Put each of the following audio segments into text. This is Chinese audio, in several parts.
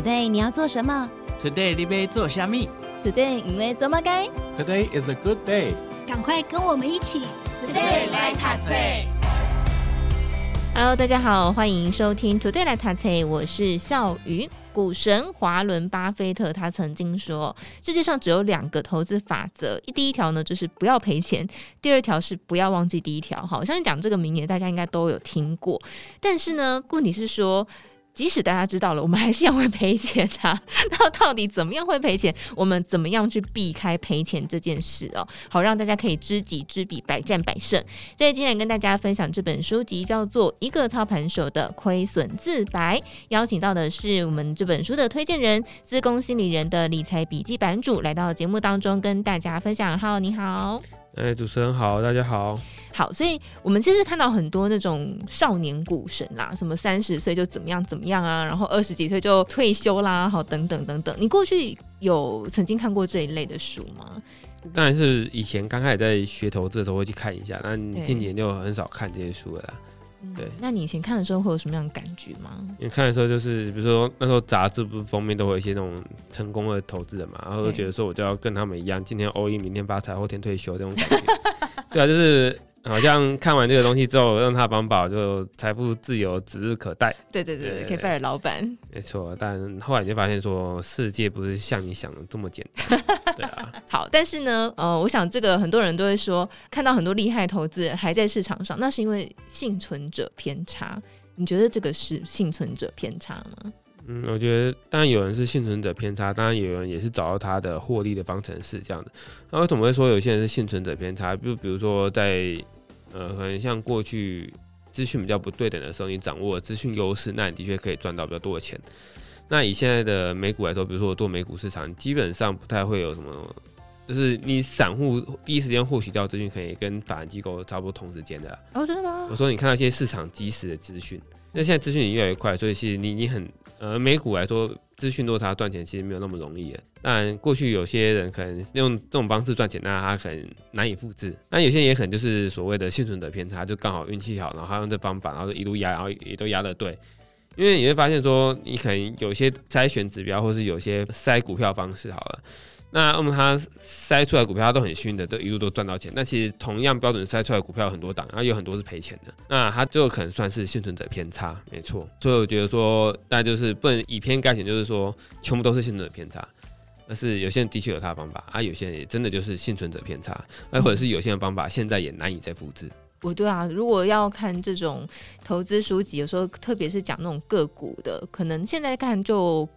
Today 你要做什么？Today 你要做虾米？Today 因为做么该？Today is a good day。赶快跟我们一起，Today 来塔菜。Hello，大家好，欢迎收听 Today 来塔菜，我是笑鱼。股神华伦巴菲特他曾经说，世界上只有两个投资法则，第一条呢就是不要赔钱，第二条是不要忘记第一条。好，相信讲这个名言，大家应该都有听过。但是呢，问题是说。即使大家知道了，我们还是要会赔钱啊！那到底怎么样会赔钱？我们怎么样去避开赔钱这件事哦？好，让大家可以知己知彼，百战百胜。所以今天跟大家分享这本书籍叫做《一个操盘手的亏损自白》，邀请到的是我们这本书的推荐人——资工心理人的理财笔记版主，来到节目当中跟大家分享。Hello，你好。哎、欸，主持人好，大家好。好，所以我们其实看到很多那种少年股神啦，什么三十岁就怎么样怎么样啊，然后二十几岁就退休啦，好，等等等等。你过去有曾经看过这一类的书吗？当然是以前刚开始在学投资的时候会去看一下，但近几年就很少看这些书了啦。对、嗯，那你以前看的时候会有什么样的感觉吗？你看的时候就是，比如说那时候杂志不是封面都会有一些那种成功的投资人嘛，然后就觉得说我就要跟他们一样，今天 all in，明天发财，后天退休这种感觉。对啊，就是。好像看完这个东西之后，让他帮宝就财富自由指日可待。对对对，可以拜尔老板。没错，但后来就发现说，世界不是像你想的这么简单。对啊。好，但是呢，呃，我想这个很多人都会说，看到很多厉害投资人还在市场上，那是因为幸存者偏差。你觉得这个是幸存者偏差吗？嗯，我觉得当然有人是幸存者偏差，当然有人也是找到他的获利的方程式这样的。那为什么会说有些人是幸存者偏差？就比如说在呃，可能像过去资讯比较不对等的时候，你掌握了资讯优势，那你的确可以赚到比较多的钱。那以现在的美股来说，比如说我做美股市场，基本上不太会有什么，就是你散户第一时间获取到资讯，可以跟法人机构差不多同时间的。哦，真的吗？我说你看到一些市场及时的资讯，那现在资讯也越来越快，所以其实你你很。呃，美股来说，资讯落差赚钱其实没有那么容易的。但过去有些人可能用这种方式赚钱，那他可能难以复制。那有些人也可能就是所谓的幸存者偏差，就刚好运气好，然后他用这方法，然后一路压，然后也都压得对。因为你会发现说，你可能有些筛选指标，或是有些筛股票方式好了。那那么他筛出来股票，他都很幸运的，都一路都赚到钱。那其实同样标准筛出来股票有很多档，然后有很多是赔钱的。那他就可能算是幸存者偏差，没错。所以我觉得说，大家就是不能以偏概全，就是说全部都是幸存者偏差。但是有些人的确有他的方法，啊，有些人也真的就是幸存者偏差，那或者是有些人方法现在也难以再复制。不对啊，如果要看这种投资书籍，有时候特别是讲那种个股的，可能现在看就。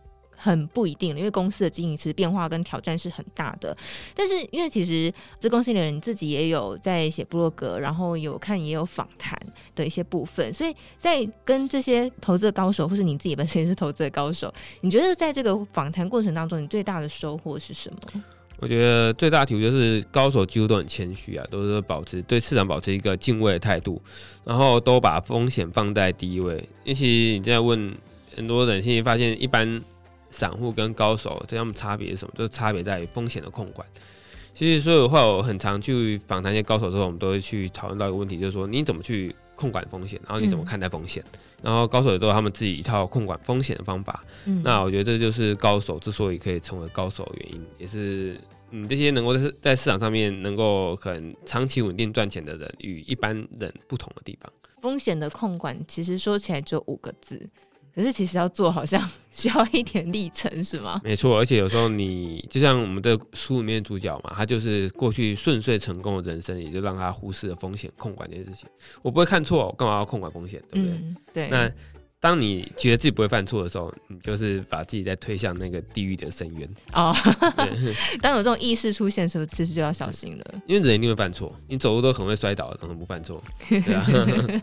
很不一定，因为公司的经营其实变化跟挑战是很大的。但是因为其实资工心理人自己也有在写部落格，然后有看也有访谈的一些部分，所以在跟这些投资的高手，或是你自己本身也是投资的高手，你觉得在这个访谈过程当中，你最大的收获是什么？我觉得最大的体会就是高手几乎都很谦虚啊，都是保持对市场保持一个敬畏的态度，然后都把风险放在第一位。因为其你现在问很多人，现在发现一般。散户跟高手，这他们差别是什么？就是差别在于风险的控管。其实，所以的话，我很常去访谈一些高手之后，我们都会去讨论到一个问题，就是说你怎么去控管风险，然后你怎么看待风险。嗯、然后高手也都有他们自己一套控管风险的方法。嗯、那我觉得这就是高手之所以可以成为高手的原因，也是嗯这些能够在在市场上面能够可能长期稳定赚钱的人与一般人不同的地方。风险的控管其实说起来只有五个字。可是其实要做好像 需要一点历程，是吗？没错，而且有时候你就像我们的书里面主角嘛，他就是过去顺遂成功的人生，也就让他忽视了风险控管这件事情。我不会看错，我干嘛要控管风险？对不对？嗯、对。那。当你觉得自己不会犯错的时候，你就是把自己在推向那个地狱的深渊哦。当有这种意识出现的时候，其实就要小心了。因为人一定会犯错，你走路都很会摔倒，怎么不犯错？对啊。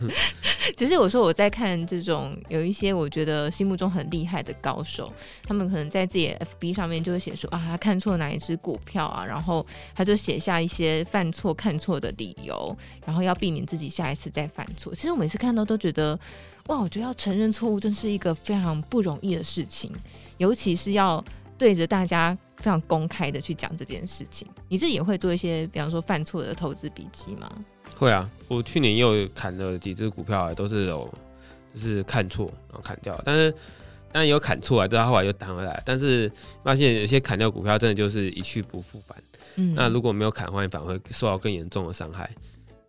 其实有时候我在看这种有一些我觉得心目中很厉害的高手，他们可能在自己的 FB 上面就会写说啊，他看错哪一只股票啊，然后他就写下一些犯错看错的理由，然后要避免自己下一次再犯错。其实我每次看到都觉得。哇，我觉得要承认错误真是一个非常不容易的事情，尤其是要对着大家非常公开的去讲这件事情。你自己也会做一些，比方说犯错的投资笔记吗？会啊，我去年又砍了几只股票，都是有就是看错然后砍掉。但是当然有砍错啊，但他后来又弹回来。但是发现有些砍掉股票真的就是一去不复返。嗯，那如果没有砍的话，你反而会受到更严重的伤害。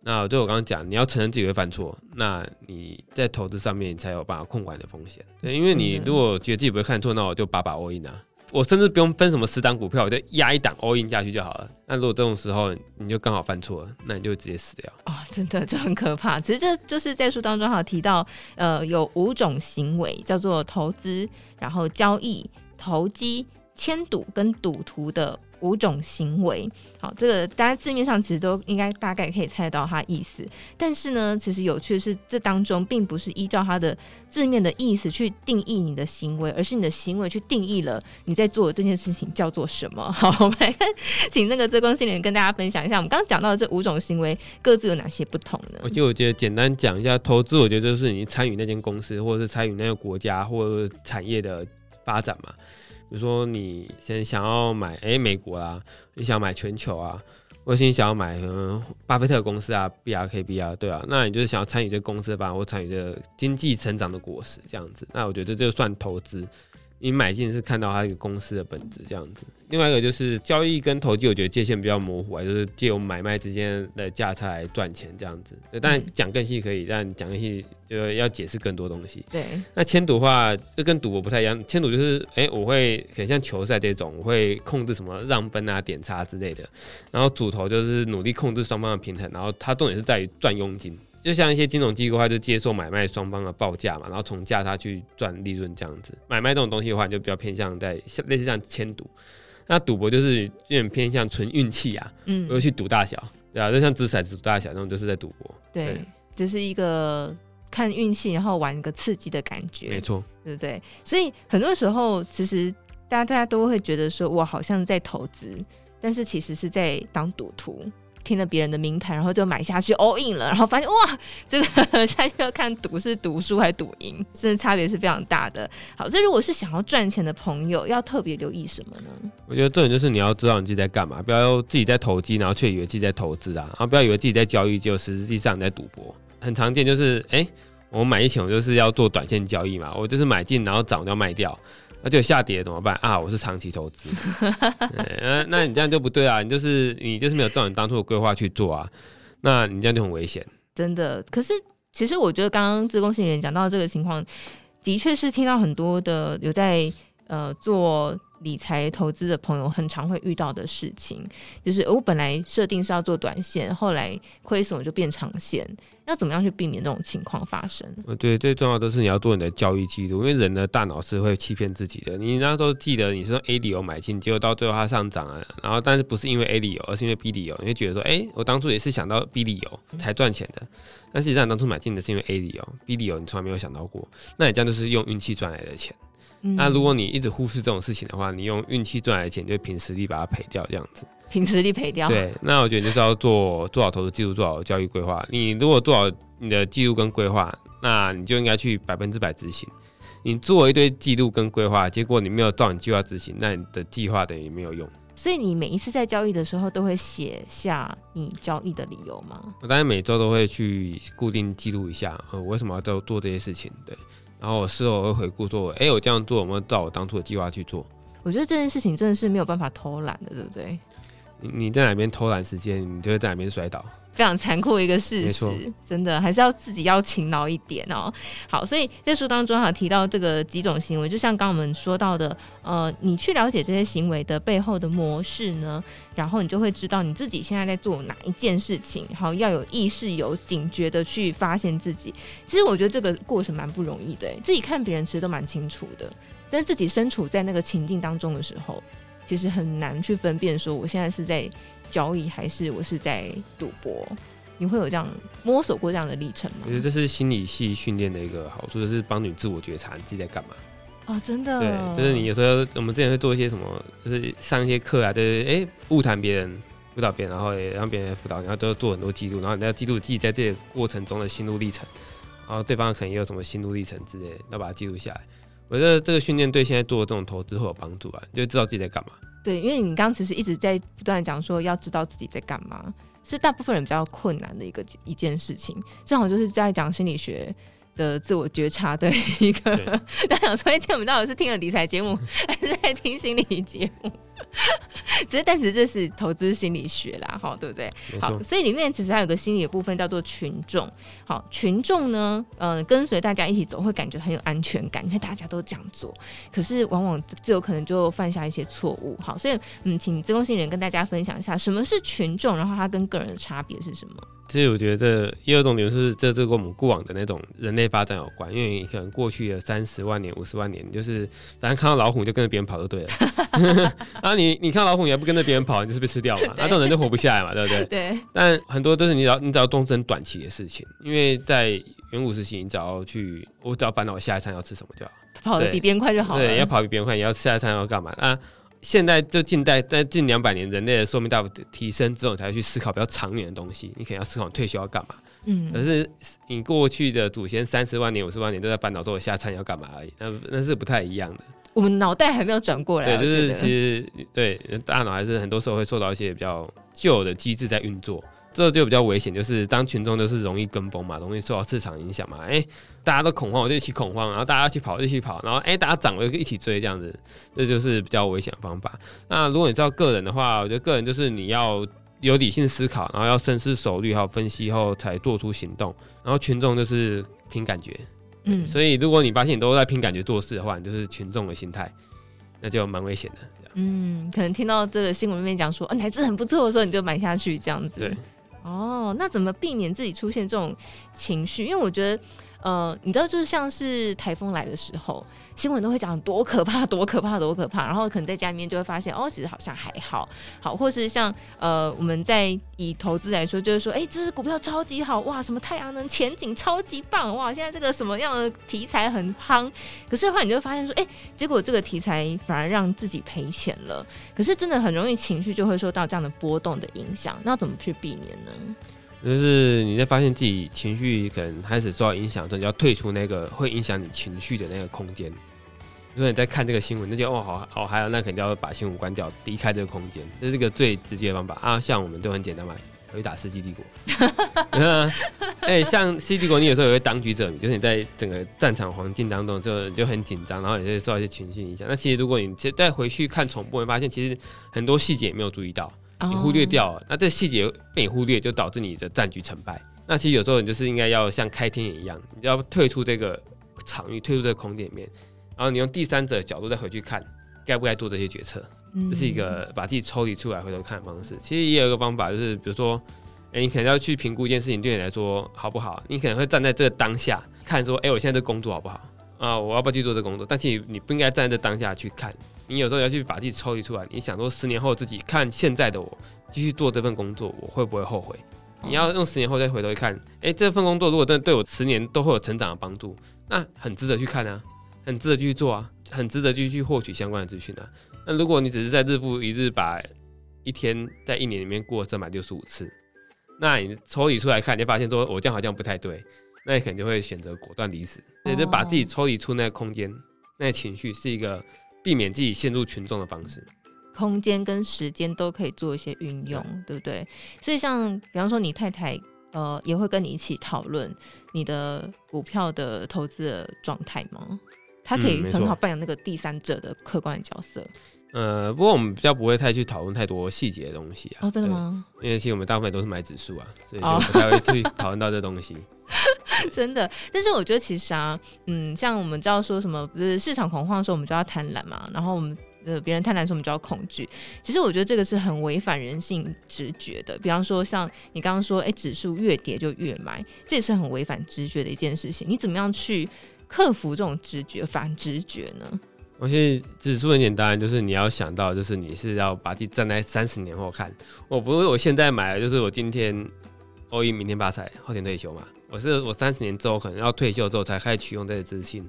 那对我刚刚讲，你要承认自己会犯错，那你在投资上面你才有办法控管你的风险。对，因为你如果觉得自己不会看错，那我就把把 all in 啊。我甚至不用分什么十档股票，我就压一档 all in 下去就好了。那如果这种时候你就刚好犯错了，那你就直接死掉。哦，真的就很可怕。其实这就是在书当中还有提到，呃，有五种行为叫做投资，然后交易、投机、签赌跟赌徒的。五种行为，好，这个大家字面上其实都应该大概可以猜到它意思。但是呢，其实有趣的是，这当中并不是依照它的字面的意思去定义你的行为，而是你的行为去定义了你在做的这件事情叫做什么。好，我们来看，请那个这光心理跟大家分享一下，我们刚刚讲到的这五种行为各自有哪些不同呢？我就我觉得简单讲一下，投资我觉得就是你参与那间公司，或者是参与那个国家或产业的发展嘛。比如说，你先想要买哎、美国啊，你想买全球啊，或者你想要买嗯巴菲特公司啊，BRKB 啊，对啊，那你就是想要参与这公司的吧，或参与这经济成长的果实这样子，那我觉得这就算投资。你买进是看到它一个公司的本质这样子，另外一个就是交易跟投机，我觉得界限比较模糊啊，就是借由买卖之间的价差来赚钱这样子。当然讲更细可以，但讲更细就要解释更多东西。对，那签赌的话，这跟赌博不太一样。签赌就是，哎、欸，我会很像球赛这种，我会控制什么让分啊、点差之类的。然后主投就是努力控制双方的平衡，然后它重点是在于赚佣金。就像一些金融机构的话，就接受买卖双方的报价嘛，然后从价差去赚利润这样子。买卖这种东西的话，就比较偏向在像类似像签赌。那赌博就是有点偏向纯运气啊，嗯，不会去赌大小，对啊，就像掷骰子赌大小那种，就是在赌博。对，对就是一个看运气，然后玩一个刺激的感觉。没错，对不对？所以很多时候，其实大家大家都会觉得说，我好像在投资，但是其实是在当赌徒。听了别人的名牌，然后就买下去 all in 了，然后发现哇，这个 现在就要看赌是赌输还是赌赢，真的差别是非常大的。好，所以如果是想要赚钱的朋友，要特别留意什么呢？我觉得重点就是你要知道你自己在干嘛，不要自己在投机，然后却以为自己在投资啊，然后不要以为自己在交易，就实际上你在赌博。很常见就是，哎、我买一钱，我就是要做短线交易嘛，我就是买进，然后涨就要卖掉。那就下跌怎么办啊？我是长期投资，那那你这样就不对啊！你就是你就是没有照你当初的规划去做啊，那你这样就很危险。真的，可是其实我觉得刚刚自贡心理人讲到这个情况，的确是听到很多的有在呃做。理财投资的朋友很常会遇到的事情，就是我本来设定是要做短线，后来亏损我就变长线，要怎么样去避免这种情况发生？对，最重要的是你要做你的交易记录，因为人的大脑是会欺骗自己的。你那时候记得你是用 A 理由买进，结果到最后它上涨了，然后但是不是因为 A 理由，而是因为 B 理由，你会觉得说，哎、欸，我当初也是想到 B 理由才赚钱的，但实际上当初买进的是因为 A 理由，B 理由你从来没有想到过，那你这样就是用运气赚来的钱。嗯、那如果你一直忽视这种事情的话，你用运气赚来的钱，就凭实力把它赔掉，这样子。凭实力赔掉。对，那我觉得就是要做做好投资记录，做好交易规划。你如果做好你的记录跟规划，那你就应该去百分之百执行。你做一堆记录跟规划，结果你没有照你计划执行，那你的计划等于没有用。所以你每一次在交易的时候，都会写下你交易的理由吗？我当然每周都会去固定记录一下，呃，我为什么要做做这些事情？对。然后我事后会回顾说，哎、欸，我这样做有没有照我当初的计划去做？我觉得这件事情真的是没有办法偷懒的，对不对？你你在哪边偷懒时间，你就会在哪边摔倒。非常残酷的一个事实，真的还是要自己要勤劳一点哦。好，所以在书当中哈提到这个几种行为，就像刚刚我们说到的，呃，你去了解这些行为的背后的模式呢，然后你就会知道你自己现在在做哪一件事情，好，要有意识、有警觉的去发现自己。其实我觉得这个过程蛮不容易的，自己看别人其实都蛮清楚的，但是自己身处在那个情境当中的时候，其实很难去分辨说我现在是在。交易还是我是在赌博？你会有这样摸索过这样的历程吗？我觉得这是心理系训练的一个好处，就是帮你自我觉察你自己在干嘛。哦，真的。对，就是你有时候我们之前会做一些什么，就是上一些课啊，就是哎，误谈别人，辅导别人，然后也让别人辅导，然后都要做很多记录，然后你要记录自己在这个过程中的心路历程，然后对方可能也有什么心路历程之类的，要把它记录下来。我觉得这个训练对现在做这种投资会有帮助啊，就知道自己在干嘛。对，因为你刚刚其实一直在不断讲说要知道自己在干嘛，是大部分人比较困难的一个一件事情。正好就是在讲心理学的自我觉察的一个。大家想说，今天我们到底是听了理财节目，还是在听心理节目？只是，但其实这是投资心理学啦，哈，对不对？好，所以里面其实还有个心理的部分叫做群众。好，群众呢，嗯、呃，跟随大家一起走，会感觉很有安全感，因为大家都这样做。可是，往往就有可能就犯下一些错误。好，所以，嗯，请自贡心理人跟大家分享一下，什么是群众，然后它跟个人的差别是什么？其实我觉得这第二种理由是，这这跟我们过往的那种人类发展有关，因为你可能过去的三十万年、五十万年，就是反正看到老虎就跟着别人跑就对了。然 后你你看老虎，你还不跟着别人跑，你就是被吃掉嘛？那这种人就活不下来嘛，对不对？对。但很多都是你只要你只要终身短期的事情，因为在远古时期，你只要去，我只要烦恼我下一餐要吃什么就好，跑得比别人快就好了。对，要跑比别人快，你要下一餐要干嘛啊？现在就近代，在近两百年，人类的寿命大幅提升之后，才会去思考比较长远的东西。你可能要思考退休要干嘛。嗯。可是你过去的祖先三十万年、五十万年都在烦恼说我下餐要干嘛而已，那那是不太一样的。我们脑袋还没有转过来。对，就是其实对大脑还是很多时候会受到一些比较旧的机制在运作。这就比较危险，就是当群众就是容易跟风嘛，容易受到市场影响嘛。哎、欸，大家都恐慌，我就一起恐慌，然后大家一起跑，一起跑，然后哎、欸，大家涨了就一起追，这样子，这就是比较危险的方法。那如果你知道个人的话，我觉得个人就是你要有理性思考，然后要深思熟虑，还有分析后才做出行动。然后群众就是凭感觉，嗯，所以如果你发现你都在凭感觉做事的话，你就是群众的心态，那就蛮危险的。嗯，可能听到这个新闻里面讲说，啊，哪支很不错的时候，你就买下去，这样子。对。哦，那怎么避免自己出现这种情绪？因为我觉得，呃，你知道，就是像是台风来的时候。新闻都会讲多可怕，多可怕，多可怕。然后可能在家里面就会发现，哦，其实好像还好，好，或是像呃，我们在以投资来说，就是说，哎，这支股票超级好，哇，什么太阳能前景超级棒，哇，现在这个什么样的题材很夯。可是的话，你就会发现说，哎，结果这个题材反而让自己赔钱了。可是真的很容易情绪就会受到这样的波动的影响，那怎么去避免呢？就是你在发现自己情绪可能开始受到影响之后，你要退出那个会影响你情绪的那个空间。如果你在看这个新闻，那就哦好好，还有那肯定要把新闻关掉，离开这个空间，这是个最直接的方法啊。像我们都很简单嘛，可以打《世纪帝国》哎、像《世纪帝国》，你有时候也会当局者迷，就是你在整个战场环境当中就就很紧张，然后也会受到一些情绪影响。那其实如果你再回去看重播，会发现其实很多细节也没有注意到。你忽略掉了，那这细节被你忽略，就导致你的战局成败。那其实有时候你就是应该要像开天眼一样，你要退出这个场域，退出这个空间里面，然后你用第三者的角度再回去看，该不该做这些决策。这是一个把自己抽离出来回头看的方式。其实也有一个方法，就是比如说，哎，你可能要去评估一件事情对你来说好不好。你可能会站在这个当下看，说，哎，我现在这工作好不好啊？我要不要去做这个工作？但其实你不应该站在这当下去看。你有时候要去把自己抽离出来，你想说十年后自己看现在的我，继续做这份工作，我会不会后悔？你要用十年后再回头一看，哎，这份工作如果真的对我十年都会有成长的帮助，那很值得去看啊，很值得继续做啊，很值得继续去获取相关的资讯啊。那如果你只是在日复一日把一天在一年里面过三百六十五次，那你抽离出来看，你发现说我这样好像不太对，那你可能就会选择果断离职。也就把自己抽离出那个空间，那个情绪是一个。避免自己陷入群众的方式，空间跟时间都可以做一些运用，对，不对？所以像比方说，你太太呃也会跟你一起讨论你的股票的投资的状态吗？她可以很好扮演那个第三者的客观的角色。嗯、呃，不过我们比较不会太去讨论太多细节的东西啊。哦，真的吗？因为其实我们大部分都是买指数啊，所以就不太会去讨论到这东西。真的，但是我觉得其实啊，嗯，像我们知道说什么，不是市场恐慌的时候，我们就要贪婪嘛。然后我们呃，别人贪婪的时候，我们就要恐惧。其实我觉得这个是很违反人性直觉的。比方说，像你刚刚说，哎、欸，指数越跌就越买，这也是很违反直觉的一件事情。你怎么样去克服这种直觉、反直觉呢？我觉得指数很简单，就是你要想到，就是你是要把自己站在三十年后看。我不是我现在买，就是我今天 all in，明天发财，后天退休嘛。我是我三十年之后可能要退休之后才开始取用这些资讯。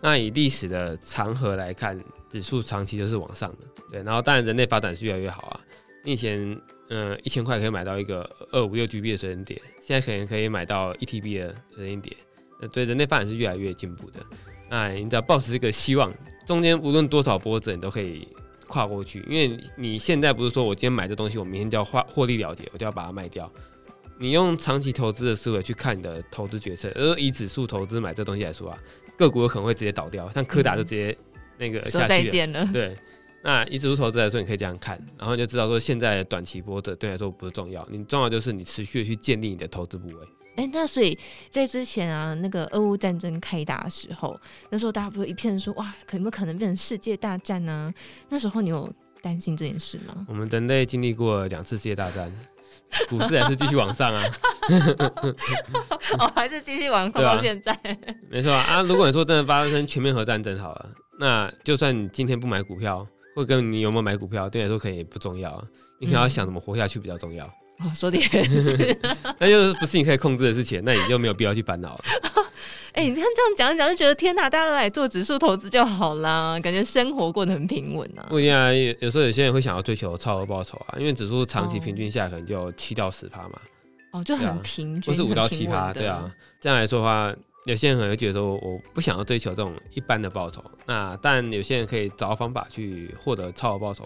那以历史的长河来看，指数长期就是往上的，对。然后当然人类发展是越来越好啊。你以前嗯一千块可以买到一个二五六 G B 的随身碟，现在可能可以买到一 T B 的随身碟。呃，对，人类发展是越来越进步的。那你只要抱持这个希望，中间无论多少波折，你都可以跨过去。因为你现在不是说我今天买这东西，我明天就要获获利了结，我就要把它卖掉。你用长期投资的思维去看你的投资决策，而以指数投资买这东西来说啊，个股有可能会直接倒掉，像柯达就直接那个下去了，说再见了。对，那以指数投资来说，你可以这样看，然后你就知道说现在短期波的对来说不是重要，你重要就是你持续的去建立你的投资部位。哎、欸，那所以在之前啊，那个俄乌战争开打的时候，那时候大家不是一片说哇，可有没有可能变成世界大战呢？那时候你有担心这件事吗？我们人类经历过两次世界大战，股市还是继续往上啊。哦，还是继续往上到现在。啊、没错啊，啊，如果你说真的发生全面核战争好了，那就算你今天不买股票，或跟你有没有买股票，对你来说可能也不重要，你可能要想怎么活下去比较重要。嗯哦，说的也是，那就是不是你可以控制的事情，那你就没有必要去烦恼了。哎、欸，你看这样讲一讲，就觉得天哪，大家都来做指数投资就好啦，感觉生活过得很平稳啊。不一定啊，有有时候有些人会想要追求超额报酬啊，因为指数长期平均下来可能就七到十趴嘛。哦，就很平均，不是五到七趴，对啊。这样来说的话，有些人可能会觉得说，我不想要追求这种一般的报酬，那但有些人可以找到方法去获得超额报酬，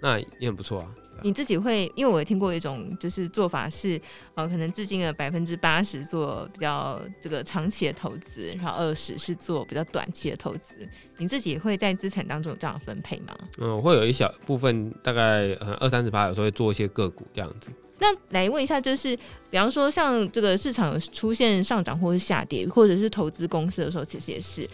那也很不错啊。你自己会，因为我也听过一种就是做法是，呃，可能资金的百分之八十做比较这个长期的投资，然后二十是做比较短期的投资。你自己会在资产当中有这样分配吗？嗯，我会有一小部分，大概呃二三十八，有时候会做一些个股这样子。那来问一下，就是比方说像这个市场出现上涨或是下跌，或者是投资公司的时候，其实也是。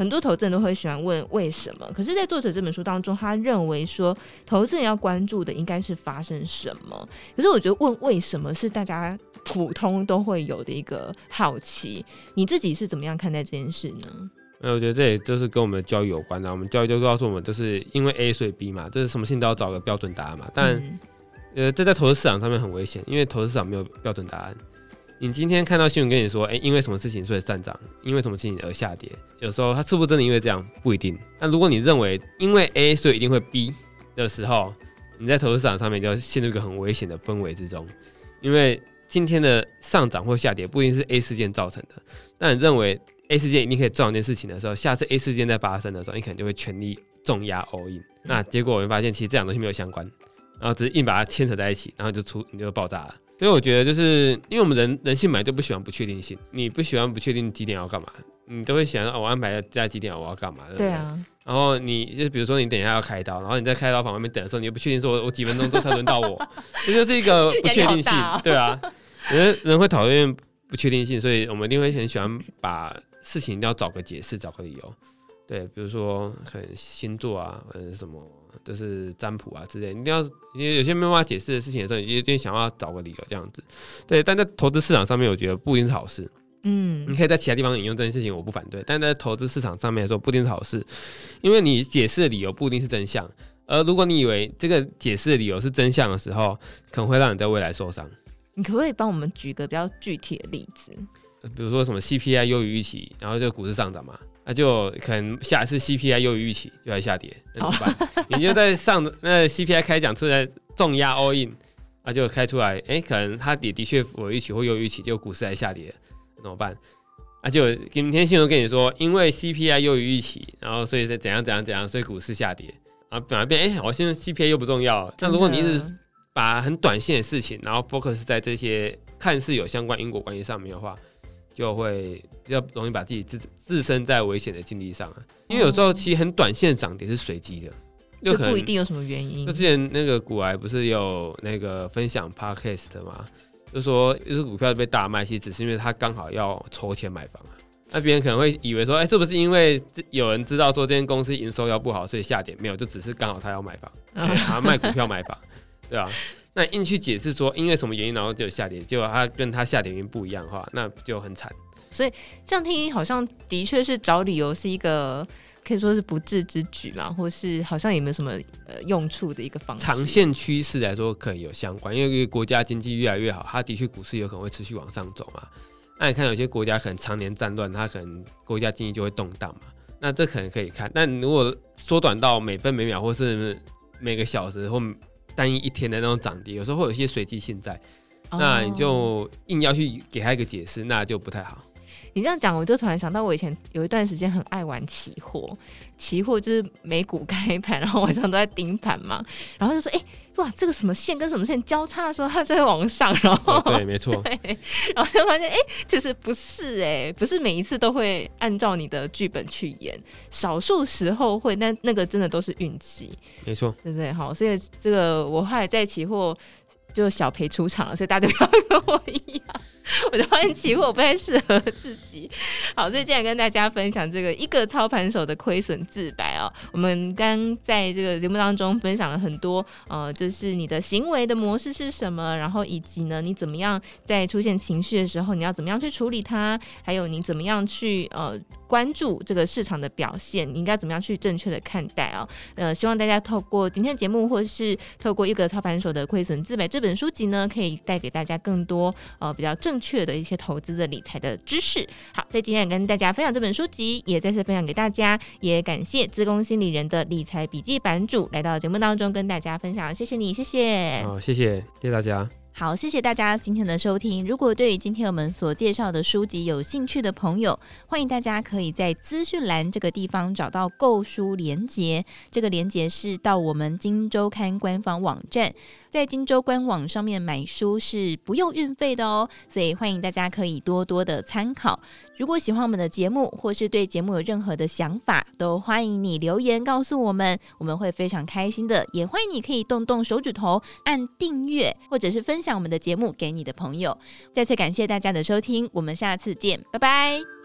很多投资人都会喜欢问为什么，可是，在作者这本书当中，他认为说，投资人要关注的应该是发生什么。可是，我觉得问为什么是大家普通都会有的一个好奇。你自己是怎么样看待这件事呢？那我觉得这也就是跟我们的教育有关的。我们教育就告诉我们，就是因为 A 所以 B 嘛，这是什么事情都要找个标准答案嘛。但、嗯、呃，这在投资市场上面很危险，因为投资市场没有标准答案。你今天看到新闻跟你说，哎、因为什么事情所以上涨，因为什么事情而下跌，有时候它是不是真的因为这样不一定。那如果你认为因为 A 所以一定会 B 的时候，你在投资市场上面就陷入一个很危险的氛围之中，因为今天的上涨或下跌不一定是 A 事件造成的。那你认为 A 事件一定可以造成这件事情的时候，下次 A 事件在发生的时候，你可能就会全力重压 all in。那结果我们发现其实这两个东西没有相关，然后只是硬把它牵扯在一起，然后就出你就爆炸了。所以我觉得，就是因为我们人人性本来就不喜欢不确定性，你不喜欢不确定几点要干嘛，你都会想哦，我安排在几点我要干嘛，对啊。然后你就比如说你等一下要开刀，然后你在开刀房外面等的时候，你又不确定说我我几分钟之后才轮到我，这就是一个不确定性，哦、对啊。人人会讨厌不确定性，所以我们一定会很喜欢把事情一定要找个解释，找个理由。对，比如说可能星座啊，或者什么。就是占卜啊之类，你一定要，因为有些没办法解释的事情的时候，你一定想要找个理由这样子。对，但在投资市场上面，我觉得不一定是好事。嗯，你可以在其他地方引用这件事情，我不反对。但在投资市场上面来说，不一定是好事，因为你解释的理由不一定是真相。而如果你以为这个解释的理由是真相的时候，可能会让你在未来受伤。你可不可以帮我们举个比较具体的例子？比如说什么 CPI 优于预期，然后就股市上涨嘛？那就可能下一次 CPI 优于预期，就在下跌，那怎么办？你就在上那 CPI 开奖出来重压 all in，那就开出来，哎、欸，可能它也的确符合预期或优于预期，就股市在下跌，那怎么办？那就今天新闻跟你说，因为 CPI 优于预期，然后所以是怎样怎样怎样，所以股市下跌，然后本来变，哎、欸，我现在 CPI 又不重要。那如果你一直把很短线的事情，然后 focus 在这些看似有相关因果关系上面的话。就会比较容易把自己置置身在危险的境地上啊，因为有时候其实很短线涨跌是随机的，就不一定有什么原因。就之前那个股癌不是有那个分享 podcast 的嘛，就说一只股票被大卖，其实只是因为他刚好要筹钱买房啊。那别人可能会以为说，哎，是不是因为有人知道说这间公司营收要不好，所以下跌？没有，就只是刚好他要买房，他卖股票买房，对吧？那硬去解释说因为什么原因，然后就下跌，结果它跟它下跌原因不一样的话，那就很惨。所以这样听好像的确是找理由是一个可以说是不智之举嘛，或是好像也没有什么呃用处的一个方式。长线趋势来说可能有相关，因为国家经济越来越好，它的确股市有可能会持续往上走嘛。那你看有些国家可能常年战乱，它可能国家经济就会动荡嘛。那这可能可以看，但如果缩短到每分每秒或是每个小时或单一一天的那种涨跌，有时候会有一些随机性在，那你就硬要去给他一个解释，那就不太好。你这样讲，我就突然想到，我以前有一段时间很爱玩期货，期货就是美股开盘，然后晚上都在盯盘嘛，然后就说，哎、欸，哇，这个什么线跟什么线交叉的时候，它就会往上，然后、哦、对，没错，然后就发现，哎、欸，其实不是、欸，哎，不是每一次都会按照你的剧本去演，少数时候会，但那个真的都是运气，没错，对不对？好，所以这个我后来在期货就小赔出场了，所以大家不要跟我一样。我就发现期货不太适合自己。好，所以今天跟大家分享这个一个操盘手的亏损自白哦。我们刚在这个节目当中分享了很多，呃，就是你的行为的模式是什么，然后以及呢，你怎么样在出现情绪的时候，你要怎么样去处理它，还有你怎么样去呃关注这个市场的表现，你应该怎么样去正确的看待哦。呃，希望大家透过今天的节目，或者是透过一个操盘手的亏损自白这本书籍呢，可以带给大家更多呃比较正。确的一些投资的理财的知识。好，在今天也跟大家分享这本书籍，也再次分享给大家。也感谢自工心理人的理财笔记版主来到节目当中跟大家分享，谢谢你，谢谢。好，谢谢，谢谢大家。好，谢谢大家今天的收听。如果对于今天我们所介绍的书籍有兴趣的朋友，欢迎大家可以在资讯栏这个地方找到购书连接。这个连接是到我们金周刊官方网站，在荆州官网上面买书是不用运费的哦，所以欢迎大家可以多多的参考。如果喜欢我们的节目，或是对节目有任何的想法，都欢迎你留言告诉我们，我们会非常开心的。也欢迎你可以动动手指头按订阅，或者是分享我们的节目给你的朋友。再次感谢大家的收听，我们下次见，拜拜。